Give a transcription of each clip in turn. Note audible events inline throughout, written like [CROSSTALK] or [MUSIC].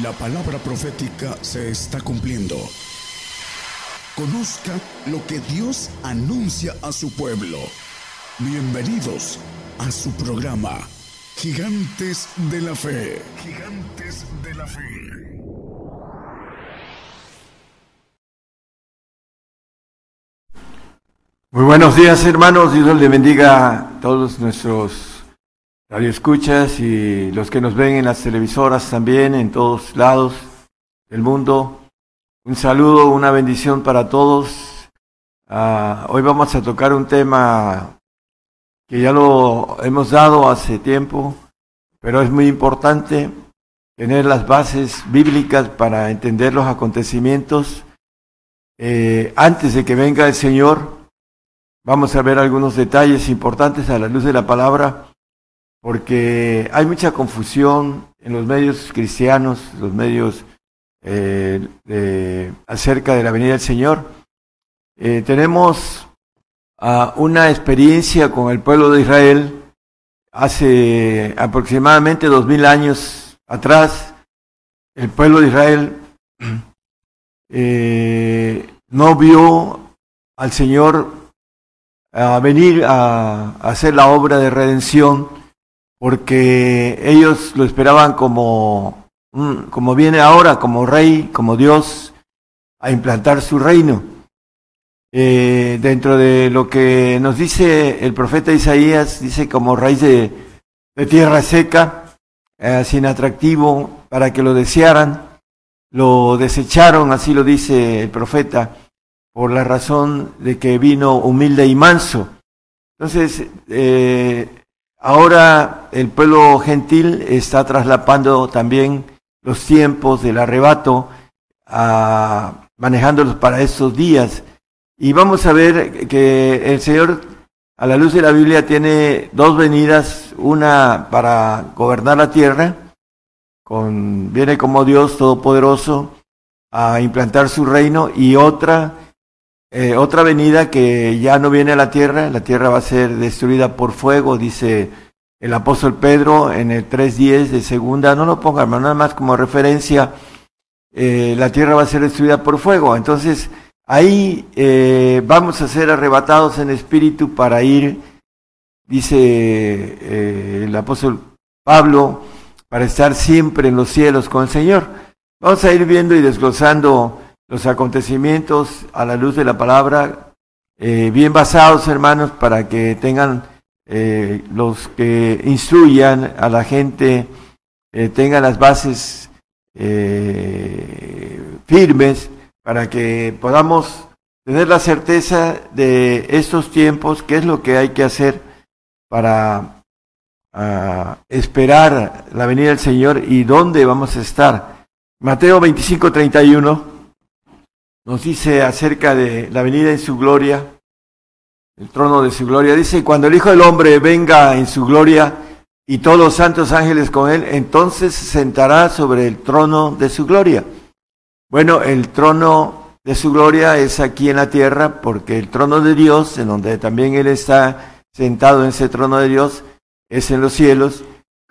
La palabra profética se está cumpliendo. Conozca lo que Dios anuncia a su pueblo. Bienvenidos a su programa, Gigantes de la Fe. Gigantes de la Fe. Muy buenos días hermanos, Dios les bendiga a todos nuestros escuchas y los que nos ven en las televisoras también, en todos lados del mundo. Un saludo, una bendición para todos. Ah, hoy vamos a tocar un tema que ya lo hemos dado hace tiempo, pero es muy importante tener las bases bíblicas para entender los acontecimientos. Eh, antes de que venga el Señor, vamos a ver algunos detalles importantes a la luz de la palabra porque hay mucha confusión en los medios cristianos, los medios eh, acerca de la venida del Señor. Eh, tenemos una experiencia con el pueblo de Israel hace aproximadamente dos mil años atrás. El pueblo de Israel [CLEARS THROAT] eh, no vio al Señor venir a hacer la obra de redención porque ellos lo esperaban como, como viene ahora, como rey, como Dios, a implantar su reino. Eh, dentro de lo que nos dice el profeta Isaías, dice como raíz de, tierra seca, eh, sin atractivo, para que lo desearan, lo desecharon, así lo dice el profeta, por la razón de que vino humilde y manso. Entonces, eh, Ahora el pueblo gentil está traslapando también los tiempos del arrebato, manejándolos para estos días. Y vamos a ver que el Señor, a la luz de la Biblia, tiene dos venidas, una para gobernar la tierra, con, viene como Dios Todopoderoso a implantar su reino, y otra, eh, otra venida que ya no viene a la tierra, la tierra va a ser destruida por fuego, dice el apóstol Pedro en el 3.10 de segunda, no lo pongan, nada más como referencia, eh, la tierra va a ser destruida por fuego. Entonces, ahí eh, vamos a ser arrebatados en espíritu para ir, dice el apóstol Pablo, para estar siempre en los cielos con el Señor. Vamos a ir viendo y desglosando los acontecimientos a la luz de la palabra, bien basados, hermanos, para que tengan eh, los que instruyan a la gente eh, tengan las bases eh, firmes para que podamos tener la certeza de estos tiempos, qué es lo que hay que hacer para ah, esperar la venida del Señor y dónde vamos a estar. Mateo 25, 31 nos dice acerca de la venida en su gloria el trono de su gloria. Dice, cuando el Hijo del Hombre venga en su gloria y todos los santos ángeles con él, entonces se sentará sobre el trono de su gloria. Bueno, el trono de su gloria es aquí en la tierra, porque el trono de Dios, en donde también Él está sentado en ese trono de Dios, es en los cielos.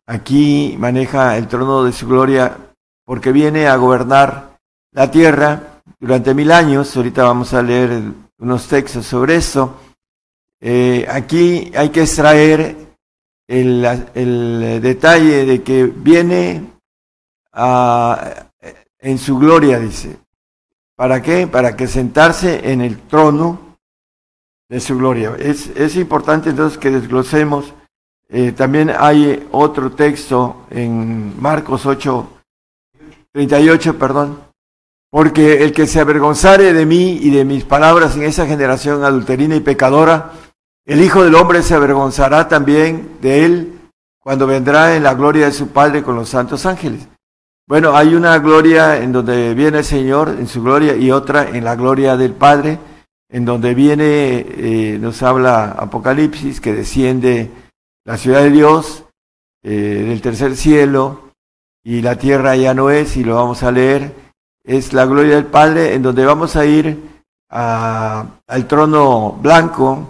Aquí maneja el trono de su gloria porque viene a gobernar la tierra durante mil años. Ahorita vamos a leer unos textos sobre eso. Eh, aquí hay que extraer el, detalle de que viene en su gloria, dice. ¿Para qué? Para que sentarse en el trono de su gloria. Es, importante entonces que desglosemos. Eh, también hay otro texto en Marcos 8, 38, perdón. Porque el que se avergonzare de mí y de mis palabras en esa generación adulterina y pecadora, el Hijo del Hombre se avergonzará también de él cuando vendrá en la gloria de su Padre con los santos ángeles. Bueno, hay una gloria en donde viene el Señor en su gloria y otra en la gloria del Padre, en donde viene, eh, nos habla Apocalipsis, que desciende la ciudad de Dios eh, del tercer cielo y la tierra ya no es, y lo vamos a leer, es la gloria del Padre, en donde vamos a ir al trono blanco,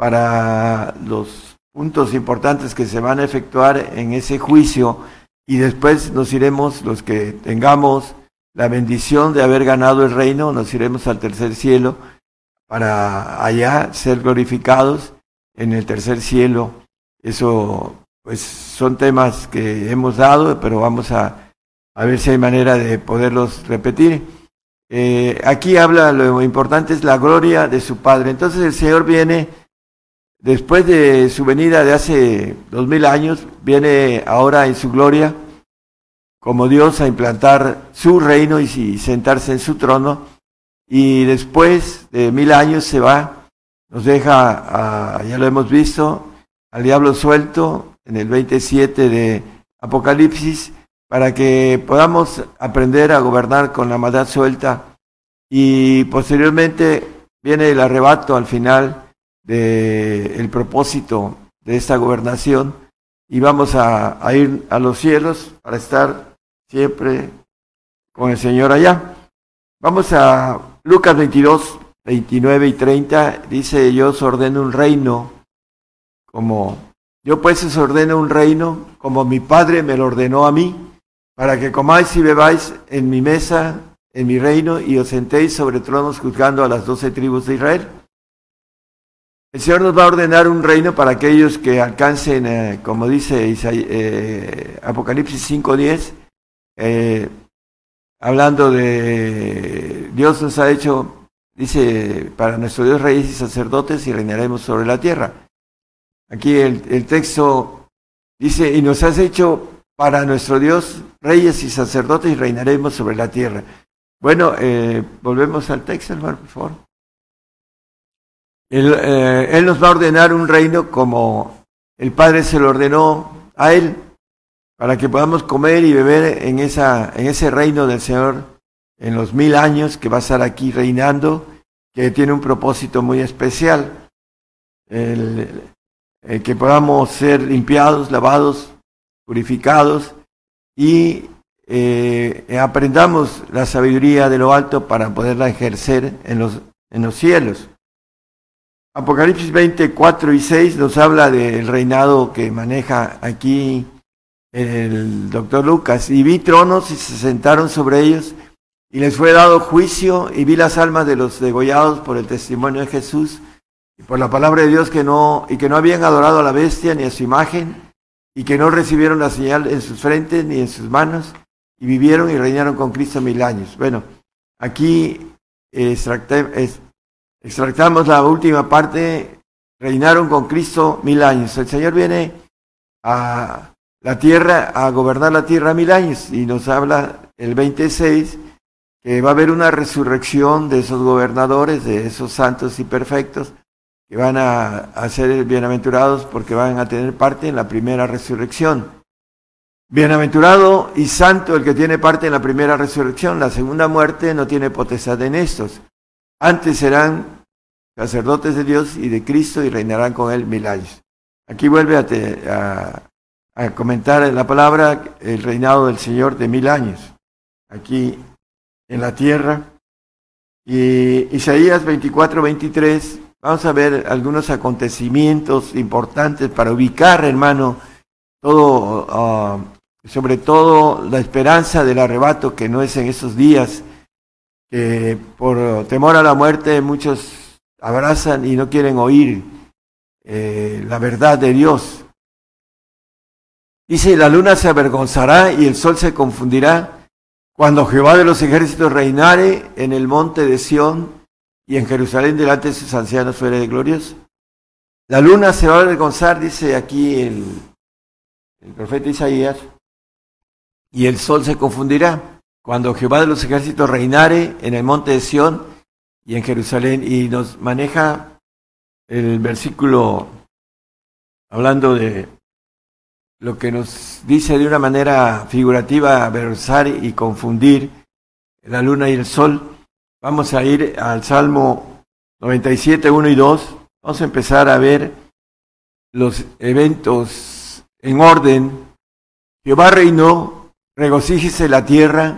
para los puntos importantes que se van a efectuar en ese juicio y después nos iremos, los que tengamos la bendición de haber ganado el reino, nos iremos al tercer cielo para allá ser glorificados en el tercer cielo. Eso, pues, son temas que hemos dado, pero vamos a, a ver si hay manera de poderlos repetir. Eh, aquí habla, lo importante es la gloria de su Padre. Entonces el Señor viene, después de su venida de hace dos mil años, viene ahora en su gloria como Dios a implantar su reino y sentarse en su trono. Y después de mil años se va, nos deja, ya lo hemos visto, al diablo suelto en el 27 de Apocalipsis para que podamos aprender a gobernar con la maldad suelta. Y posteriormente viene el arrebato al final del propósito de esta gobernación y vamos a, ir a los cielos para estar siempre con el Señor allá. Vamos a Lucas 22, 29 y 30, dice, yo os ordeno un reino como, yo pues os ordeno un reino como mi Padre me lo ordenó a mí para que comáis y bebáis en mi mesa, en mi reino, y os sentéis sobre tronos juzgando a las doce tribus de Israel. El Señor nos va a ordenar un reino para aquellos que alcancen, eh, como dice eh, Apocalipsis 5.10, eh, hablando de Dios nos ha hecho, dice, para nuestro Dios reyes y sacerdotes y reinaremos sobre la tierra. Aquí el, el texto dice, y nos has hecho para nuestro Dios, reyes y sacerdotes y reinaremos sobre la tierra. Bueno, eh, volvemos al texto, hermano, por favor. Él, eh, él, nos va a ordenar un reino como el Padre se lo ordenó a Él, para que podamos comer y beber en, esa, en ese reino del Señor en los mil años que va a estar aquí reinando, que tiene un propósito muy especial. el que podamos ser limpiados, lavados, purificados y eh, aprendamos la sabiduría de lo alto para poderla ejercer en los, en los cielos. Apocalipsis 24 y 6 nos habla del reinado que maneja aquí el doctor Lucas. Y vi tronos y se sentaron sobre ellos y les fue dado juicio y vi las almas de los degollados por el testimonio de Jesús y por la palabra de Dios que no, y que no habían adorado a la bestia ni a su imagen y que no recibieron la señal en sus frentes ni en sus manos, y vivieron y reinaron con Cristo mil años. Bueno, aquí extractamos la última parte, reinaron con Cristo mil años. El Señor viene a la tierra, a gobernar la tierra mil años, y nos habla el 26 que va a haber una resurrección de esos gobernadores, de esos santos y perfectos, que van a, ser bienaventurados porque van a tener parte en la primera resurrección. Bienaventurado y santo el que tiene parte en la primera resurrección. La segunda muerte no tiene potestad en estos. Antes serán sacerdotes de Dios y de Cristo y reinarán con él mil años. Aquí vuelve a, a comentar en la palabra el reinado del Señor de mil años. Aquí en la tierra. Y Isaías 24, 23 Vamos a ver algunos acontecimientos importantes para ubicar, hermano, todo, ah, sobre todo la esperanza del arrebato que no es en esos días, que por temor a la muerte muchos abrazan y no quieren oír eh, la verdad de Dios. Dice, la luna se avergonzará y el sol se confundirá cuando Jehová de los ejércitos reinare en el monte de Sión y en Jerusalén delante de sus ancianos fuera de glorios. La luna se va a avergonzar, dice aquí el, el profeta Isaías, y el sol se confundirá cuando Jehová de los ejércitos reinare en el monte de Sión y en Jerusalén. Y nos maneja el versículo hablando de lo que nos dice de una manera figurativa avergonzar y confundir la luna y el sol. Vamos a ir al Salmo 97, 1 y 2. Vamos a empezar a ver los eventos en orden. Jehová reinó, regocíjese la tierra,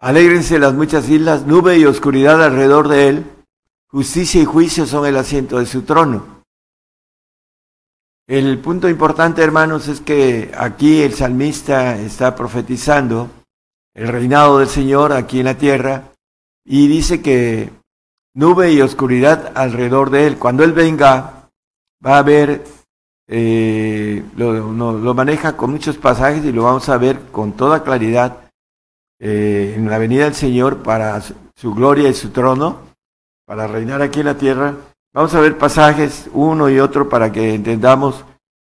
alégrense las muchas islas, nube y oscuridad alrededor de él, justicia y juicio son el asiento de su trono. el punto importante, hermanos, es que aquí el salmista está profetizando el reinado del Señor aquí en la tierra y dice que nube y oscuridad alrededor de él. Cuando él venga, va a haber, eh, lo, lo, maneja con muchos pasajes y lo vamos a ver con toda claridad eh, en la venida del Señor para su gloria y su trono, para reinar aquí en la tierra. Vamos a ver pasajes uno y otro para que entendamos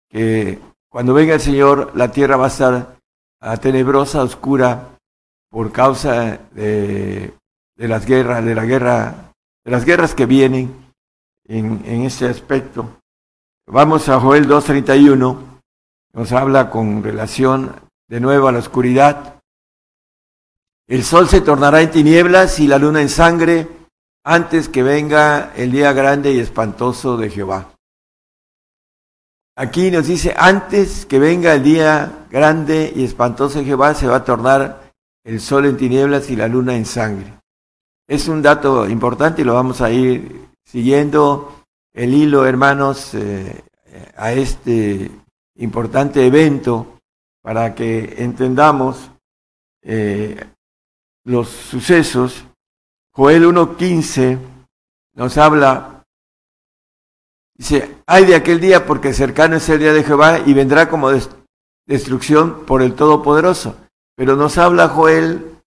que cuando venga el Señor la tierra va a estar tenebrosa, oscura, por causa de, de, las guerras, de la guerra, de las guerras que vienen en, en este aspecto. Vamos a Joel 2.31, nos habla con relación de nuevo a la oscuridad. El sol se tornará en tinieblas y la luna en sangre antes que venga el día grande y espantoso de Jehová. Aquí nos dice, antes que venga el día grande y espantoso de Jehová, se va a tornar el sol en tinieblas y la luna en sangre. Es un dato importante y lo vamos a ir siguiendo el hilo, hermanos, eh, a este importante evento para que entendamos eh, los sucesos Joel 1.15 nos habla, dice, hay de aquel día porque cercano es el día de Jehová y vendrá como destrucción por el Todopoderoso. Pero nos habla Joel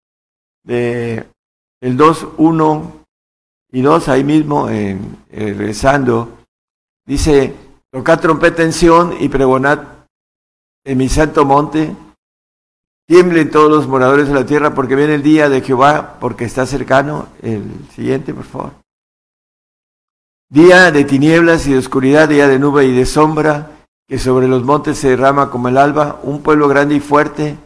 de el 2.1 y 2 ahí mismo, eh, rezando, dice, tocad trompeta en y pregonad en mi santo monte, Tiemblen todos los moradores de la tierra porque viene el día de Jehová, porque está cercano. El siguiente, por favor. Día de tinieblas y de oscuridad, día de nube y de sombra, que sobre los montes se derrama como el alba, un pueblo grande y fuerte.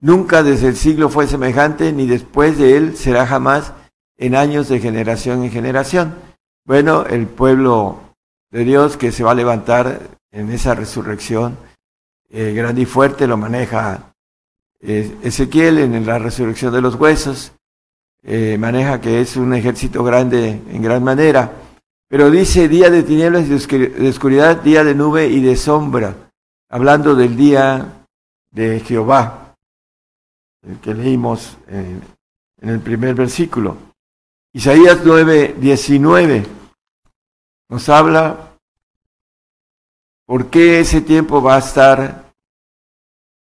Nunca desde el siglo fue semejante, ni después de él será jamás en años de generación en generación. Bueno, el pueblo de Dios que se va a levantar en esa resurrección eh, grande y fuerte lo maneja Ezequiel en la resurrección de los huesos eh, maneja que es un ejército grande en gran manera, pero dice día de tinieblas y de oscuridad, día de nube y de sombra, hablando del día de Jehová, el que leímos en, en el primer versículo. Isaías 9, 19 nos habla por qué ese tiempo va a estar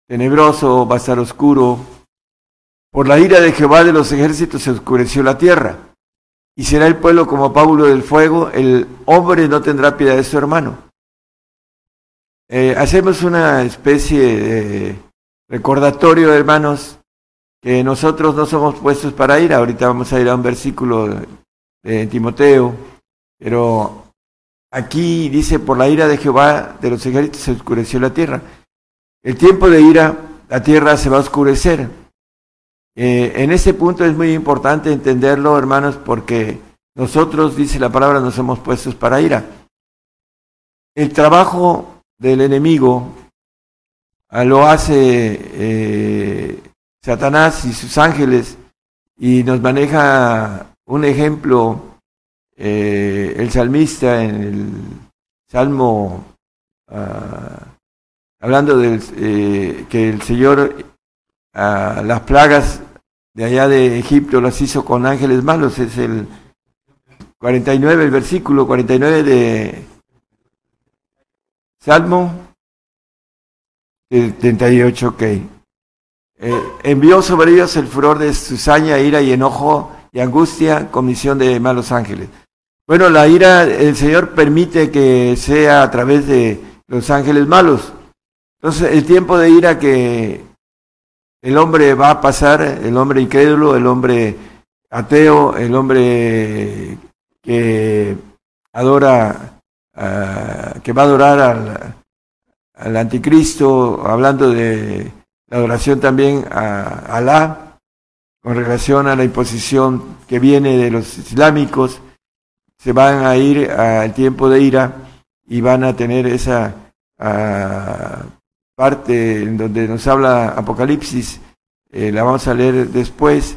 tenebroso, va a estar oscuro. Por la ira de Jehová de los ejércitos se oscureció la tierra. Y será el pueblo como Pablo del fuego, el hombre no tendrá piedad de su hermano. Eh, hacemos una especie de recordatorio, hermanos, que nosotros no somos puestos para ir. Ahorita vamos a ir a un versículo de Timoteo, pero aquí dice, por la ira de Jehová de los ejércitos se oscureció la tierra. El tiempo de ira, la tierra se va a oscurecer. Eh, en este punto es muy importante entenderlo, hermanos, porque nosotros, dice la palabra, nos hemos puestos para ira. El trabajo del enemigo lo hace eh, Satanás y sus ángeles y nos maneja un ejemplo eh, el salmista en el Salmo uh, hablando de eh, que el Señor las plagas de allá de Egipto las hizo con ángeles malos, es el 49, el versículo 49 de Salmo 38, ok. Eh, envió sobre ellos el furor de cizaña, ira y enojo y angustia, comisión de malos ángeles. Bueno, la ira, el Señor permite que sea a través de los ángeles malos. Entonces, el tiempo de ira que el hombre va a pasar, el hombre incrédulo, el hombre ateo, el hombre que adora, que va a adorar al, al, anticristo, hablando de la adoración también a Alá, con relación a la imposición que viene de los islámicos, se van a ir al tiempo de ira y van a tener esa uh, parte en donde nos habla Apocalipsis, eh, la vamos a leer después,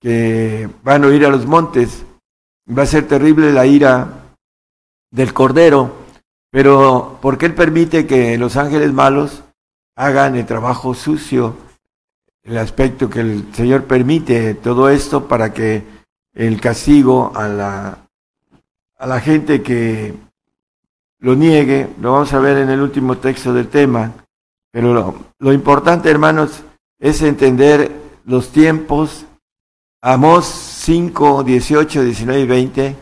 que van a ir a los montes, va a ser terrible la ira del Cordero, Pero ¿por qué Él permite que los ángeles malos hagan el trabajo sucio? El aspecto que el Señor permite todo esto para que el castigo a la, a la gente que lo niegue, lo vamos a ver en el último texto del tema, pero lo, importante, hermanos, es entender los tiempos. Amós 5, 18, 19 y 20.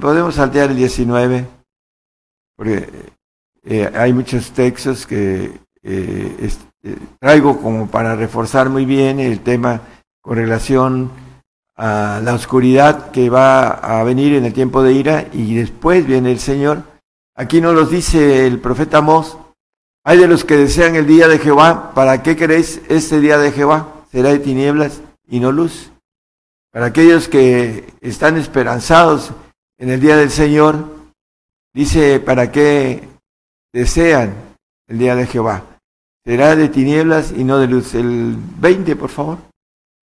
Podemos saltear el 19 porque eh, hay muchos textos que eh, eh, traigo como para reforzar muy bien el tema con relación a la oscuridad que va a venir en el tiempo de ira y después viene el Señor. Aquí nos los dice el profeta Mos, hay de los que desean el día de Jehová, ¿para qué queréis este día de Jehová? Será de tinieblas y no luz. Para aquellos que están esperanzados en el día del Señor, Dice, ¿para qué desean el día de Jehová? Será de tinieblas y no de luz. El 20, por favor.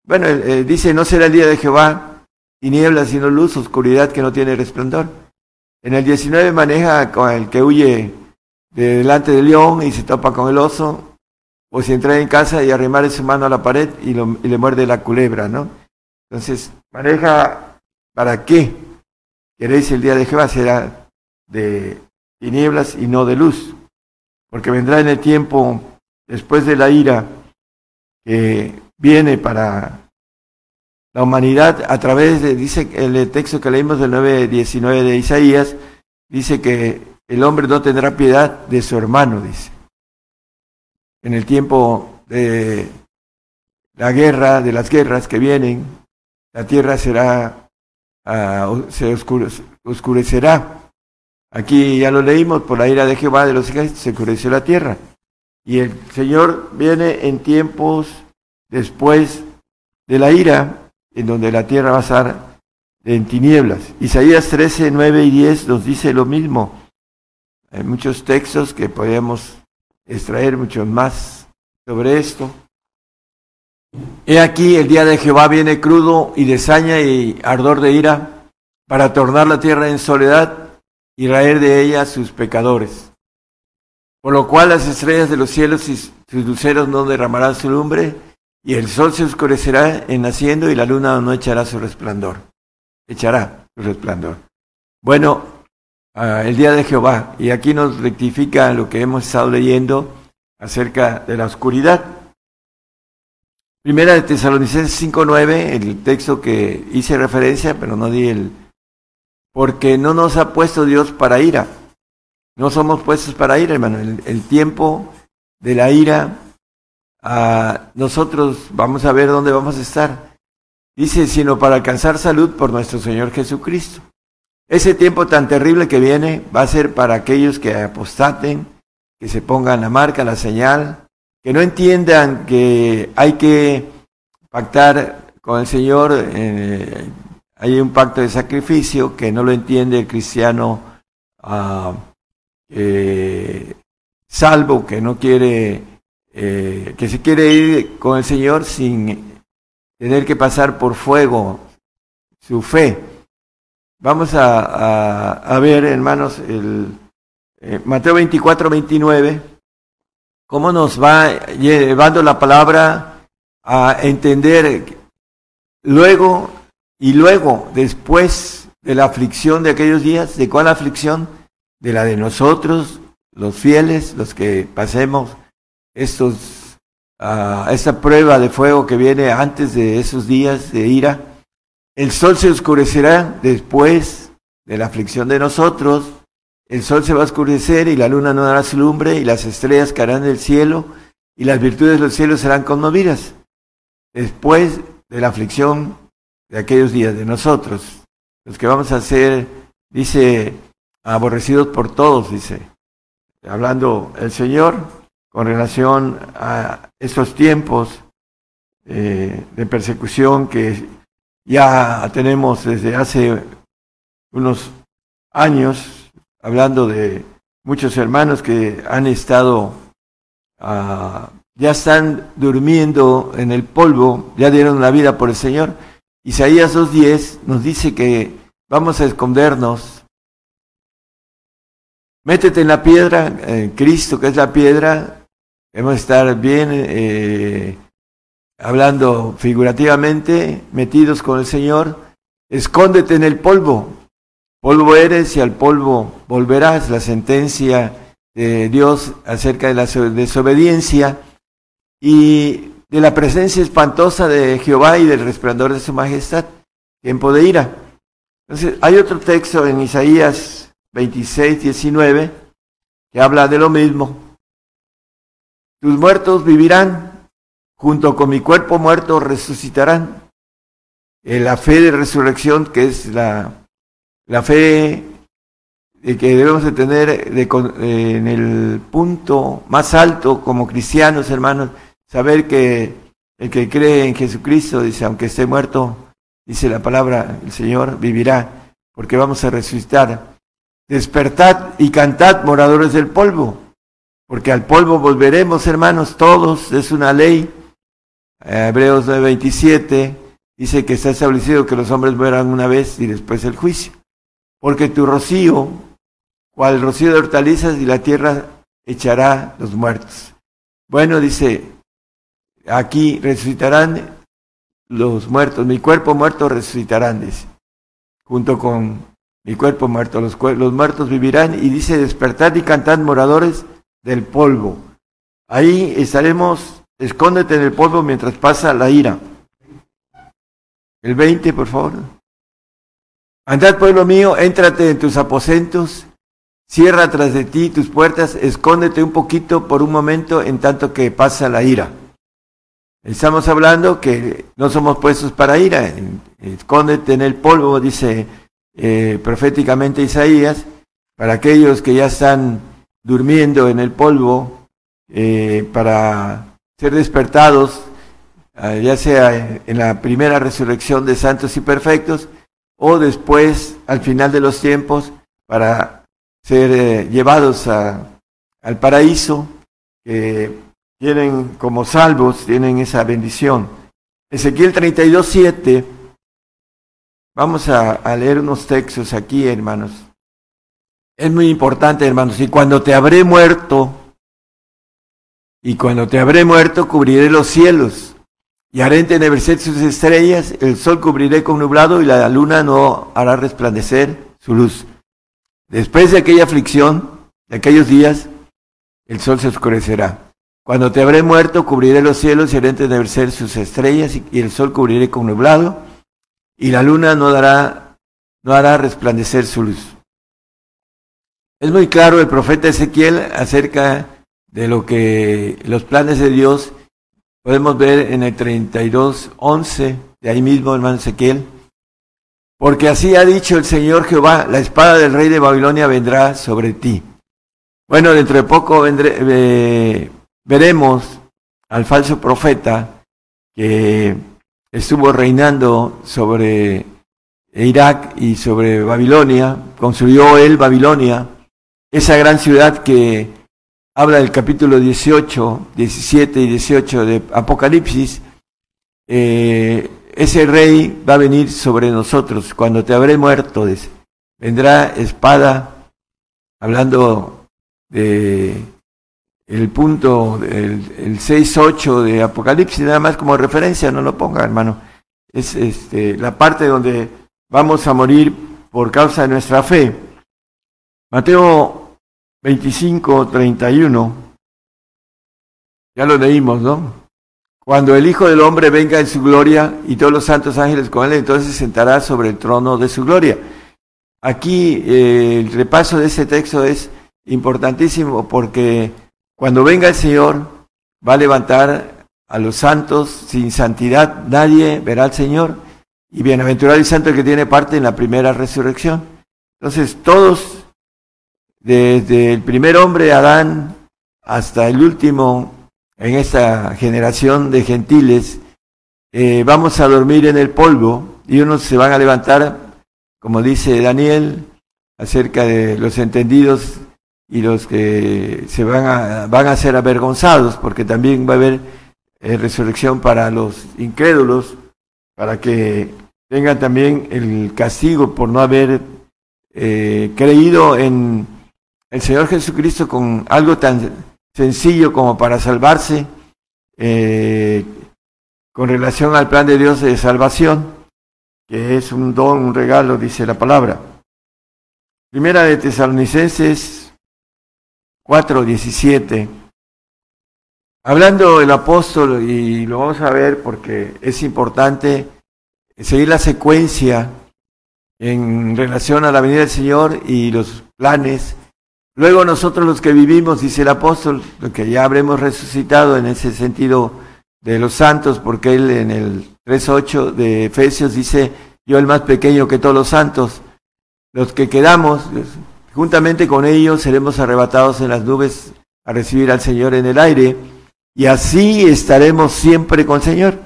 Bueno, eh, dice, no será el día de Jehová, tinieblas y no luz, oscuridad que no tiene resplandor. En el 19 maneja con el que huye de delante del león y se topa con el oso, o si entra en casa y arrimar su mano a la pared y, y le muerde la culebra, ¿no? Entonces, maneja, ¿para qué queréis el día de Jehová? Será de tinieblas y no de luz, porque vendrá en el tiempo después de la ira que viene para la humanidad a través de, dice el texto que leímos del 9.19 de Isaías, dice que el hombre no tendrá piedad de su hermano, dice. En el tiempo de la guerra, de las guerras que vienen, la tierra será, uh, se oscurecerá Aquí ya lo leímos, por la ira de Jehová de los ejércitos se oscureció la tierra. Y el Señor viene en tiempos después de la ira, en donde la tierra va a estar en tinieblas. Isaías 13, 9 y 10 nos dice lo mismo. Hay muchos textos que podemos extraer muchos más sobre esto. He aquí el día de Jehová viene crudo y de saña y ardor de ira para tornar la tierra en soledad y raer de ella sus pecadores. Por lo cual las estrellas de los cielos y sus luceros no derramarán su lumbre, y el sol se oscurecerá en naciendo y la luna no echará su resplandor. Echará su resplandor. Bueno, ah, el día de Jehová, y aquí nos rectifica lo que hemos estado leyendo acerca de la oscuridad. Primera de Tesalonicenses 5.9, el texto que hice referencia, pero no di el, porque no nos ha puesto Dios para ira. No somos puestos para ira, hermano. El, tiempo de la ira, a nosotros vamos a ver dónde vamos a estar. Dice, sino para alcanzar salud por nuestro Señor Jesucristo. Ese tiempo tan terrible que viene va a ser para aquellos que apostaten, que se pongan la marca, la señal, que no entiendan que hay que pactar con el Señor, eh, hay un pacto de sacrificio que no lo entiende el cristiano ah, salvo, que no quiere, eh, que se quiere ir con el Señor sin tener que pasar por fuego su fe. Vamos a, ver, hermanos, el eh, Mateo 24, 29, cómo nos va llevando la palabra a entender luego y luego, después de la aflicción de aquellos días, ¿de cuál aflicción? De la de nosotros, los fieles, los que pasemos estos, uh, esta prueba de fuego que viene antes de esos días de ira. El sol se oscurecerá después de la aflicción de nosotros. El sol se va a oscurecer y la luna no dará su lumbre y las estrellas caerán del cielo y las virtudes de los cielos serán conmovidas. Después de la aflicción de aquellos días, de nosotros, los que vamos a ser, dice, aborrecidos por todos, dice, hablando el Señor con relación a estos tiempos eh, de persecución que ya tenemos desde hace unos años, hablando de muchos hermanos que han estado, ah, ya están durmiendo en el polvo, ya dieron la vida por el Señor, Isaías 2.10 nos dice que vamos a escondernos. Métete en la piedra, en Cristo que es la piedra, debemos estar bien eh, hablando figurativamente, metidos con el Señor, escóndete en el polvo, polvo eres y al polvo volverás, la sentencia de Dios acerca de la desobediencia. Y de la presencia espantosa de Jehová y del resplandor de su majestad, tiempo de ira. Entonces, hay otro texto en Isaías 26, 19, que habla de lo mismo. Tus muertos vivirán, junto con mi cuerpo muerto resucitarán. Eh, la fe de resurrección, que es la, la fe que debemos de tener eh, en el punto más alto como cristianos, hermanos, saber que el que cree en Jesucristo, dice, aunque esté muerto, dice la palabra, el Señor vivirá, porque vamos a resucitar. Despertad y cantad, moradores del polvo, porque al polvo volveremos, hermanos, todos, es una ley. Hebreos 9:27 dice que está establecido que los hombres mueran una vez y después el juicio. Porque tu rocío, cual rocío de hortalizas, y la tierra echará los muertos. Bueno, dice aquí resucitarán los muertos, mi cuerpo muerto resucitarán, dice, junto con mi cuerpo muerto, los, los muertos vivirán y dice despertad y cantad moradores del polvo. Ahí estaremos, escóndete en el polvo mientras pasa la ira. El 20, por favor. Andad, pueblo mío, éntrate en tus aposentos, cierra tras de ti tus puertas, escóndete un poquito por un momento en tanto que pasa la ira. Estamos hablando que no somos puestos para ira. Escóndete en el polvo, dice eh, proféticamente Isaías, para aquellos que ya están durmiendo en el polvo, eh, para ser despertados, ah, ya sea en la primera resurrección de santos y perfectos, o después, al final de los tiempos, para ser eh, llevados al paraíso, tienen como salvos, tienen esa bendición. Ezequiel 32, 7. Vamos a, leer unos textos aquí, hermanos. Es muy importante, hermanos. Y cuando te habré muerto, y cuando te habré muerto, cubriré los cielos, y haré entenebrecer sus estrellas, el sol cubriré con nublado, y la luna no hará resplandecer su luz. Después de aquella aflicción, de aquellos días, el sol se oscurecerá cuando te habré muerto, cubriré los cielos y haré entenecer sus estrellas, y el sol cubriré con nublado, y la luna no dará, no hará resplandecer su luz. Es muy claro el profeta Ezequiel acerca de lo que los planes de Dios podemos ver en el 32, 11, de ahí mismo, hermano Ezequiel. Porque así ha dicho el Señor Jehová, la espada del rey de Babilonia vendrá sobre ti. Bueno, dentro de poco vendré, eh, veremos al falso profeta que estuvo reinando sobre Irak y sobre Babilonia, construyó él Babilonia, esa gran ciudad que habla del capítulo 18, 17 y 18 de Apocalipsis, eh, ese rey va a venir sobre nosotros. Cuando te habré muerto, vendrá espada, hablando de el punto, el, el 6.8 de Apocalipsis, nada más como referencia, no lo ponga, hermano. Es este, la parte donde vamos a morir por causa de nuestra fe. Mateo 25, 31. Ya lo leímos, ¿no? Cuando el Hijo del Hombre venga en su gloria y todos los santos ángeles con él, entonces se sentará sobre el trono de su gloria. Aquí eh, el repaso de ese texto es importantísimo porque cuando venga el Señor, va a levantar a los santos sin santidad, nadie verá al Señor, y bienaventurado el santo que tiene parte en la primera resurrección. Entonces, todos, desde el primer hombre, Adán, hasta el último en esta generación de gentiles, eh, vamos a dormir en el polvo y unos se van a levantar, como dice Daniel, acerca de los entendidos y los que se van a, van a ser avergonzados, porque también va a haber eh, resurrección para los incrédulos, para que tengan también el castigo por no haber eh, creído en el Señor Jesucristo con algo tan sencillo como para salvarse eh, con relación al plan de Dios de salvación, que es un don, un regalo, dice la palabra. Primera de Tesalonicenses 4:17. Hablando el apóstol, y lo vamos a ver porque es importante seguir la secuencia en relación a la venida del Señor y los planes. Luego nosotros los que vivimos, dice el apóstol, que ya habremos resucitado en ese sentido de los santos, porque él en el 3.8 de Efesios dice, yo el más pequeño que todos los santos, los que quedamos, juntamente con ellos seremos arrebatados en las nubes a recibir al Señor en el aire y así estaremos siempre con el Señor.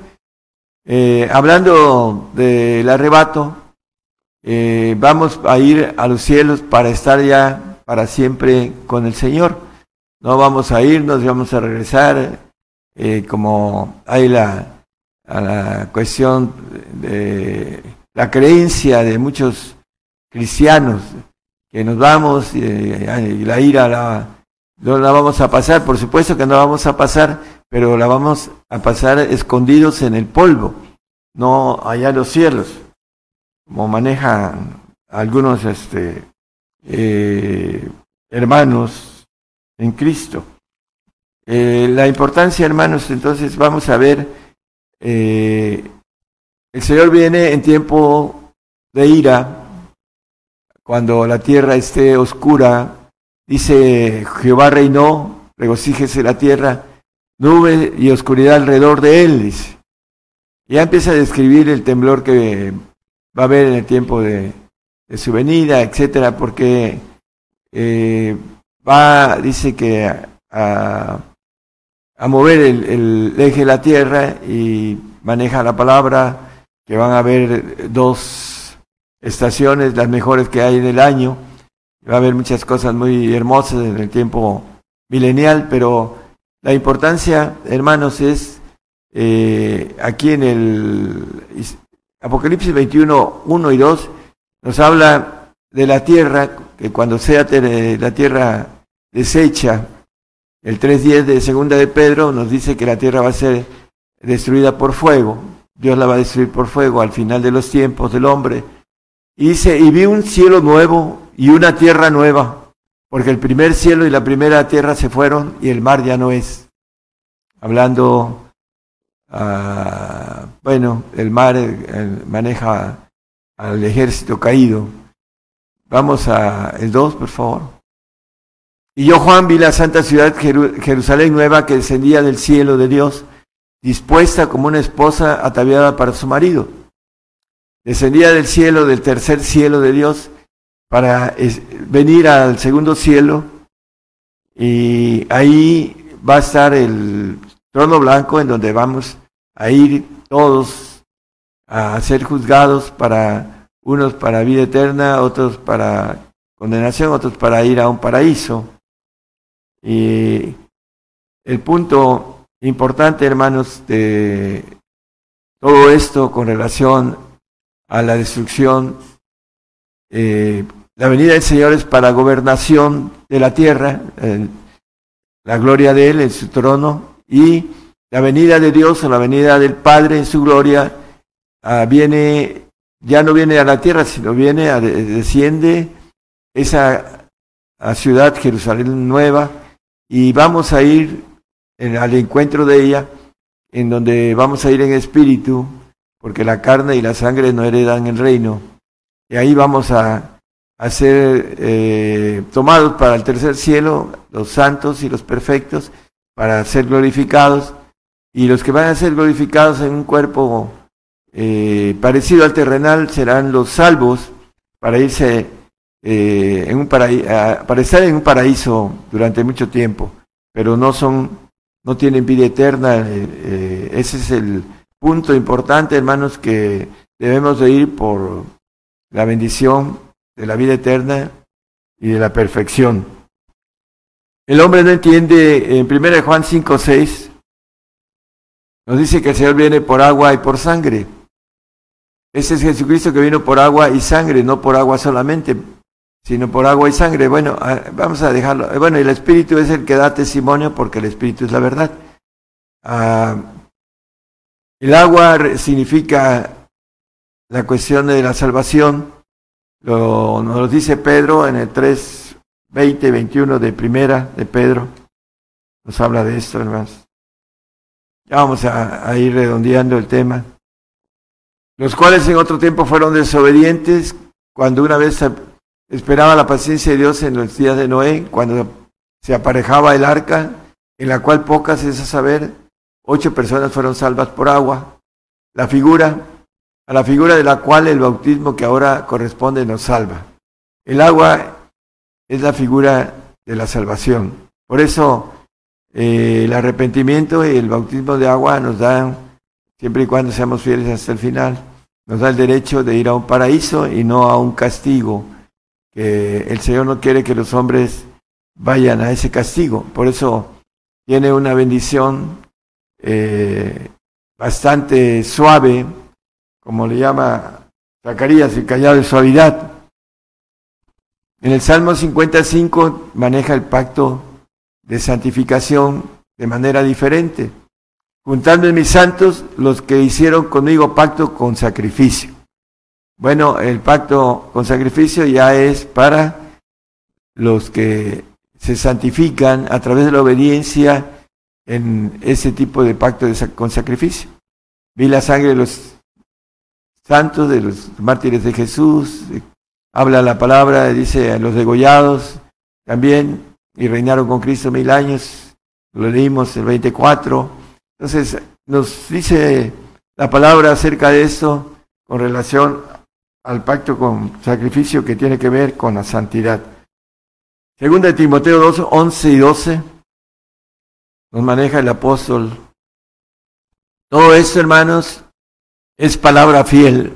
Eh, hablando del arrebato, eh, vamos a ir a los cielos para estar ya para siempre con el Señor. No vamos a irnos, vamos a regresar, eh, como hay la, la cuestión de la creencia de muchos cristianos, que nos vamos y, y la ira la, no la vamos a pasar, por supuesto que no la vamos a pasar, pero la vamos a pasar escondidos en el polvo, no allá en los cielos, como manejan algunos este, eh, hermanos en Cristo. Eh, la importancia, hermanos, entonces vamos a ver, eh, el Señor viene en tiempo de ira, cuando la tierra esté oscura, Dice, Jehová reinó, regocíjese la tierra, nube y oscuridad alrededor de él, dice. Ya empieza a describir el temblor que va a haber en el tiempo de, su venida, etcétera, porque eh, va, dice que a, mover el, el, eje de la tierra y maneja la palabra que van a haber dos estaciones, las mejores que hay en el año, va a haber muchas cosas muy hermosas en el tiempo milenial, pero la importancia, hermanos, es eh, aquí en el Apocalipsis 21, 1 y 2, nos habla de la tierra, que cuando sea la tierra deshecha, el 3.10 de segunda de Pedro nos dice que la tierra va a ser destruida por fuego, Dios la va a destruir por fuego al final de los tiempos del hombre. Y dice, y vi un cielo nuevo y una tierra nueva, porque el primer cielo y la primera tierra se fueron y el mar ya no es. Hablando, uh, bueno, el mar maneja al ejército caído. Vamos a el 2, por favor. Y yo, Juan, vi la santa ciudad Jerusalén nueva que descendía del cielo de Dios, dispuesta como una esposa ataviada para su marido. Descendía del cielo, del tercer cielo de Dios, para venir al segundo cielo y ahí va a estar el trono blanco en donde vamos a ir todos a ser juzgados para unos para vida eterna, otros para condenación, otros para ir a un paraíso. Y el punto importante, hermanos, de todo esto con relación a la destrucción eh, la venida del Señor es para gobernación de la tierra, la gloria de Él en su trono, y la venida de Dios o la venida del Padre en su gloria ah, viene, ya no viene a la tierra, sino viene, a, desciende esa ciudad, Jerusalén nueva, y vamos a ir al encuentro de ella, en donde vamos a ir en espíritu, porque la carne y la sangre no heredan el reino. Y ahí vamos a ser eh, tomados para el tercer cielo, los santos y los perfectos, para ser glorificados, y los que van a ser glorificados en un cuerpo eh, parecido al terrenal serán los salvos para irse eh, en un para estar en un paraíso durante mucho tiempo, pero no son, no tienen vida eterna. ese es el punto importante, hermanos, que debemos de ir por la bendición de la vida eterna y de la perfección. El hombre no entiende, en 1 Juan 5, 6, nos dice que el Señor viene por agua y por sangre. Ese es Jesucristo que vino por agua y sangre, no por agua solamente, sino por agua y sangre. Bueno, ah, vamos a dejarlo. Bueno, el Espíritu es el que da testimonio porque el Espíritu es la verdad. Ah, el agua significa la cuestión de la salvación. Lo, nos lo dice Pedro en el 3, 20, 21 de primera de Pedro. Nos habla de esto, hermanos. Ya vamos a, a ir redondeando el tema. Los cuales en otro tiempo fueron desobedientes cuando una vez esperaba la paciencia de Dios en los días de Noé, cuando se aparejaba el arca, en la cual pocas es a saber, ocho personas fueron salvas por agua. La figura, a la figura de la cual el bautismo que ahora corresponde nos salva. El agua es la figura de la salvación. Por eso eh, el arrepentimiento y el bautismo de agua nos dan, siempre y cuando seamos fieles hasta el final, nos da el derecho de ir a un paraíso y no a un castigo el Señor no quiere que los hombres vayan a ese castigo. Por eso tiene una bendición eh, bastante suave, como le llama Zacarías, el callado de suavidad. En el Salmo 55 maneja el pacto de santificación de manera diferente, juntando en mis santos los que hicieron conmigo pacto con sacrificio. Bueno, el pacto con sacrificio ya es para los que se santifican a través de la obediencia en ese tipo de pacto con sacrificio. Vi la sangre de los santos, de los mártires de Jesús, habla la palabra, dice a los degollados también, y reinaron con Cristo mil años, lo leímos el 24. Entonces, nos dice la palabra acerca de esto con relación al pacto con sacrificio que tiene que ver con la santidad. Segunda de Timoteo 2, 11 y 12 nos maneja el apóstol. Todo esto, hermanos, es palabra fiel.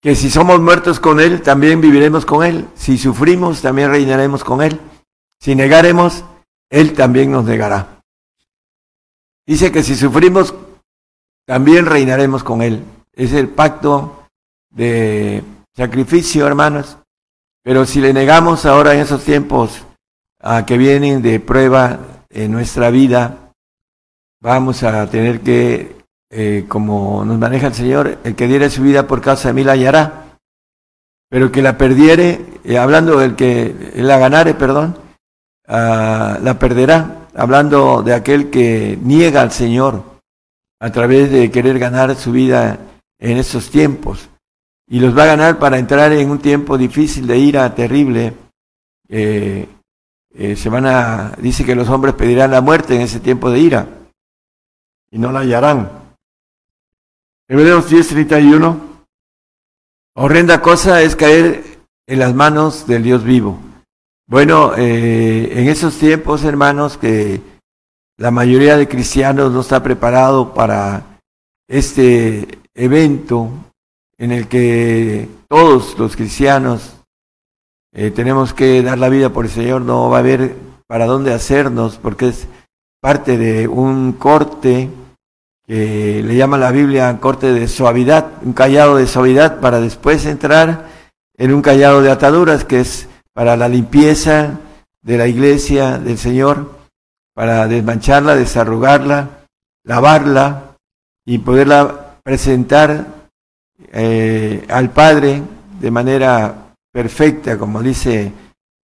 Que si somos muertos con Él, también viviremos con Él. Si sufrimos, también reinaremos con Él. Si negaremos, Él también nos negará. Dice que si sufrimos, también reinaremos con Él. Es el pacto de sacrificio, hermanos. Pero si le negamos ahora en esos tiempos a que vienen de prueba en nuestra vida, vamos a tener que, eh, como nos maneja el Señor, el que diere su vida por causa de mí la hallará. Pero que la perdiere, eh, hablando del que la ganare, perdón, ah, la perderá. Hablando de aquel que niega al Señor a través de querer ganar su vida en estos tiempos y los va a ganar para entrar en un tiempo difícil de ira terrible. Eh, eh, se van a, dice que los hombres pedirán la muerte en ese tiempo de ira y no la hallarán. Hebreos 10:31. Horrenda cosa es caer en las manos del Dios vivo. Bueno, eh, en esos tiempos, hermanos, que la mayoría de cristianos no está preparado para este evento en el que todos los cristianos eh, tenemos que dar la vida por el Señor, no va a haber para dónde hacernos, porque es parte de un corte que le llama la Biblia corte de suavidad, un callado de suavidad para después entrar en un callado de ataduras que es para la limpieza de la iglesia del Señor, para desmancharla, desarrugarla, lavarla y poderla presentar eh, al Padre de manera perfecta, como dice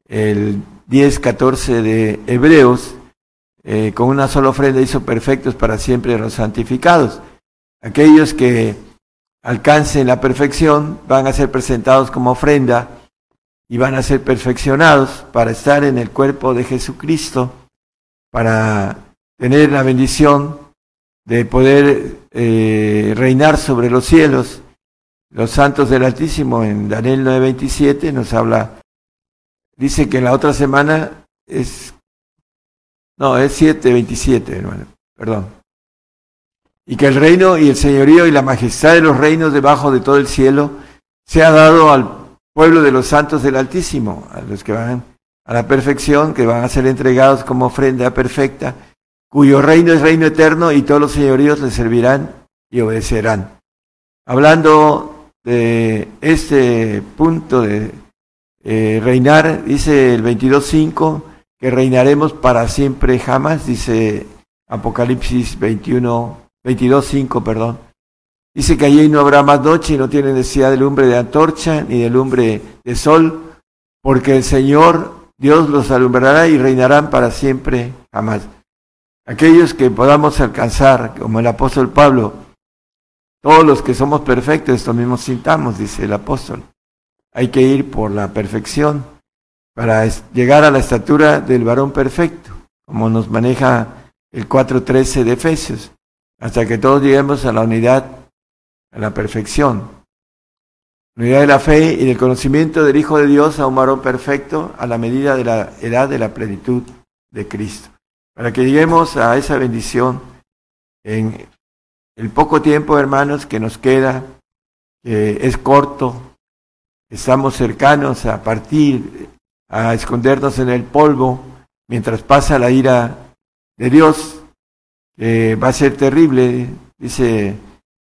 el 10-14 de Hebreos, eh, con una sola ofrenda hizo perfectos para siempre los santificados. Aquellos que alcancen la perfección van a ser presentados como ofrenda y van a ser perfeccionados para estar en el cuerpo de Jesucristo, para tener la bendición de poder eh, reinar sobre los cielos los santos del Altísimo en Daniel 9:27 nos habla, dice que la otra semana es, no, es 7:27, hermano, perdón. Y que el reino y el señorío y la majestad de los reinos debajo de todo el cielo se ha dado al pueblo de los santos del Altísimo, a los que van a la perfección, que van a ser entregados como ofrenda perfecta, cuyo reino es reino eterno y todos los señoríos le servirán y obedecerán. Hablando de este punto de eh, reinar, dice el 22.5, que reinaremos para siempre jamás, dice Apocalipsis 21, 22.5, perdón. Dice que allí no habrá más noche y no tiene necesidad de lumbre de antorcha ni de lumbre de sol, porque el Señor Dios los alumbrará y reinarán para siempre jamás. Aquellos que podamos alcanzar, como el apóstol Pablo, todos los que somos perfectos, esto mismo sintamos, dice el apóstol. Hay que ir por la perfección para llegar a la estatura del varón perfecto, como nos maneja el 4.13 de Efesios, hasta que todos lleguemos a la unidad, a la perfección. Unidad de la fe y del conocimiento del Hijo de Dios a un varón perfecto a la medida de la edad de la plenitud de Cristo. Para que lleguemos a esa bendición en el poco tiempo, hermanos, que nos queda, que es corto, estamos cercanos a partir, a escondernos en el polvo, mientras pasa la ira de Dios, que va a ser terrible, dice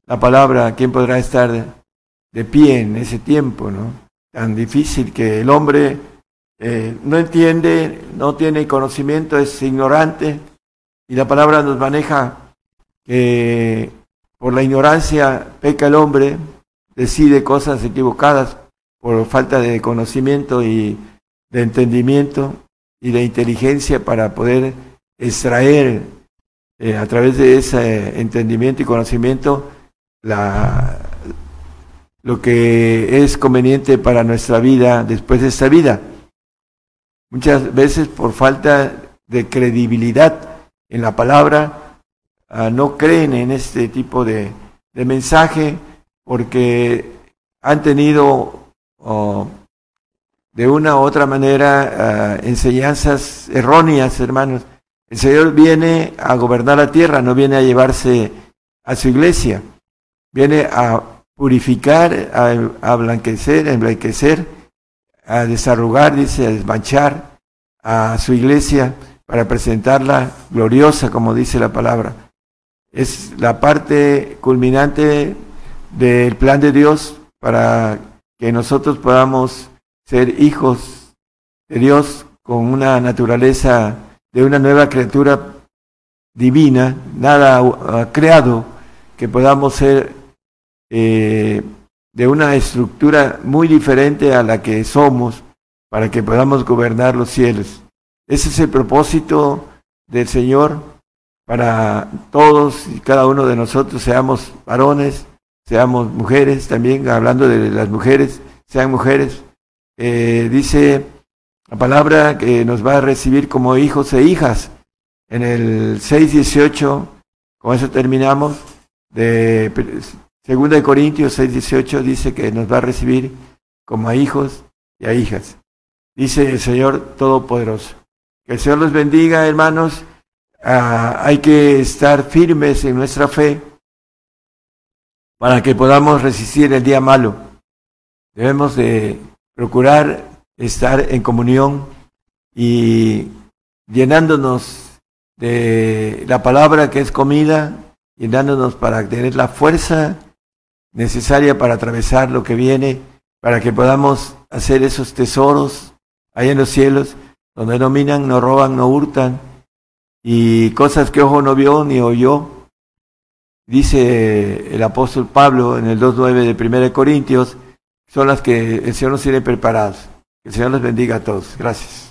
la palabra, ¿quién podrá estar de pie en ese tiempo, no? Tan difícil que el hombre eh, no entiende, no tiene conocimiento, es ignorante, y la palabra nos maneja que por la ignorancia peca el hombre, decide cosas equivocadas por falta de conocimiento y de entendimiento y de inteligencia para poder extraer eh, a través de ese entendimiento y conocimiento la, lo que es conveniente para nuestra vida después de esta vida. Muchas veces por falta de credibilidad en la palabra, ah, no creen en este tipo de, mensaje porque han tenido de una u otra manera uh, enseñanzas erróneas, hermanos. El Señor viene a gobernar la tierra, no viene a llevarse a su iglesia. Viene a purificar, a, blanquecer, a a desarrugar, dice, a desmanchar a su iglesia para presentarla gloriosa, como dice la palabra. Es la parte culminante del plan de Dios para que nosotros podamos ser hijos de Dios con una naturaleza de una nueva criatura divina, nada creado, que podamos ser eh, de una estructura muy diferente a la que somos para que podamos gobernar los cielos. Ese es el propósito del Señor para todos y cada uno de nosotros, seamos varones, seamos mujeres, también hablando de las mujeres, sean mujeres. Eh, dice la palabra que nos va a recibir como hijos e hijas. En el 6.18, con eso terminamos, de 2 de Corintios 6.18 dice que nos va a recibir como a hijos y a hijas. Dice el Señor Todopoderoso. Que el Señor los bendiga, hermanos. Ah, hay que estar firmes en nuestra fe para que podamos resistir el día malo. Debemos de procurar estar en comunión y llenándonos de la palabra que es comida, llenándonos para tener la fuerza necesaria para atravesar lo que viene, para que podamos hacer esos tesoros allá en los cielos, donde no minan, no roban, no hurtan, y cosas que ojo no vio ni oyó, dice el apóstol Pablo en el 2.9 de 1 Corintios, son las que el Señor nos tiene preparados. Que el Señor los bendiga a todos. Gracias.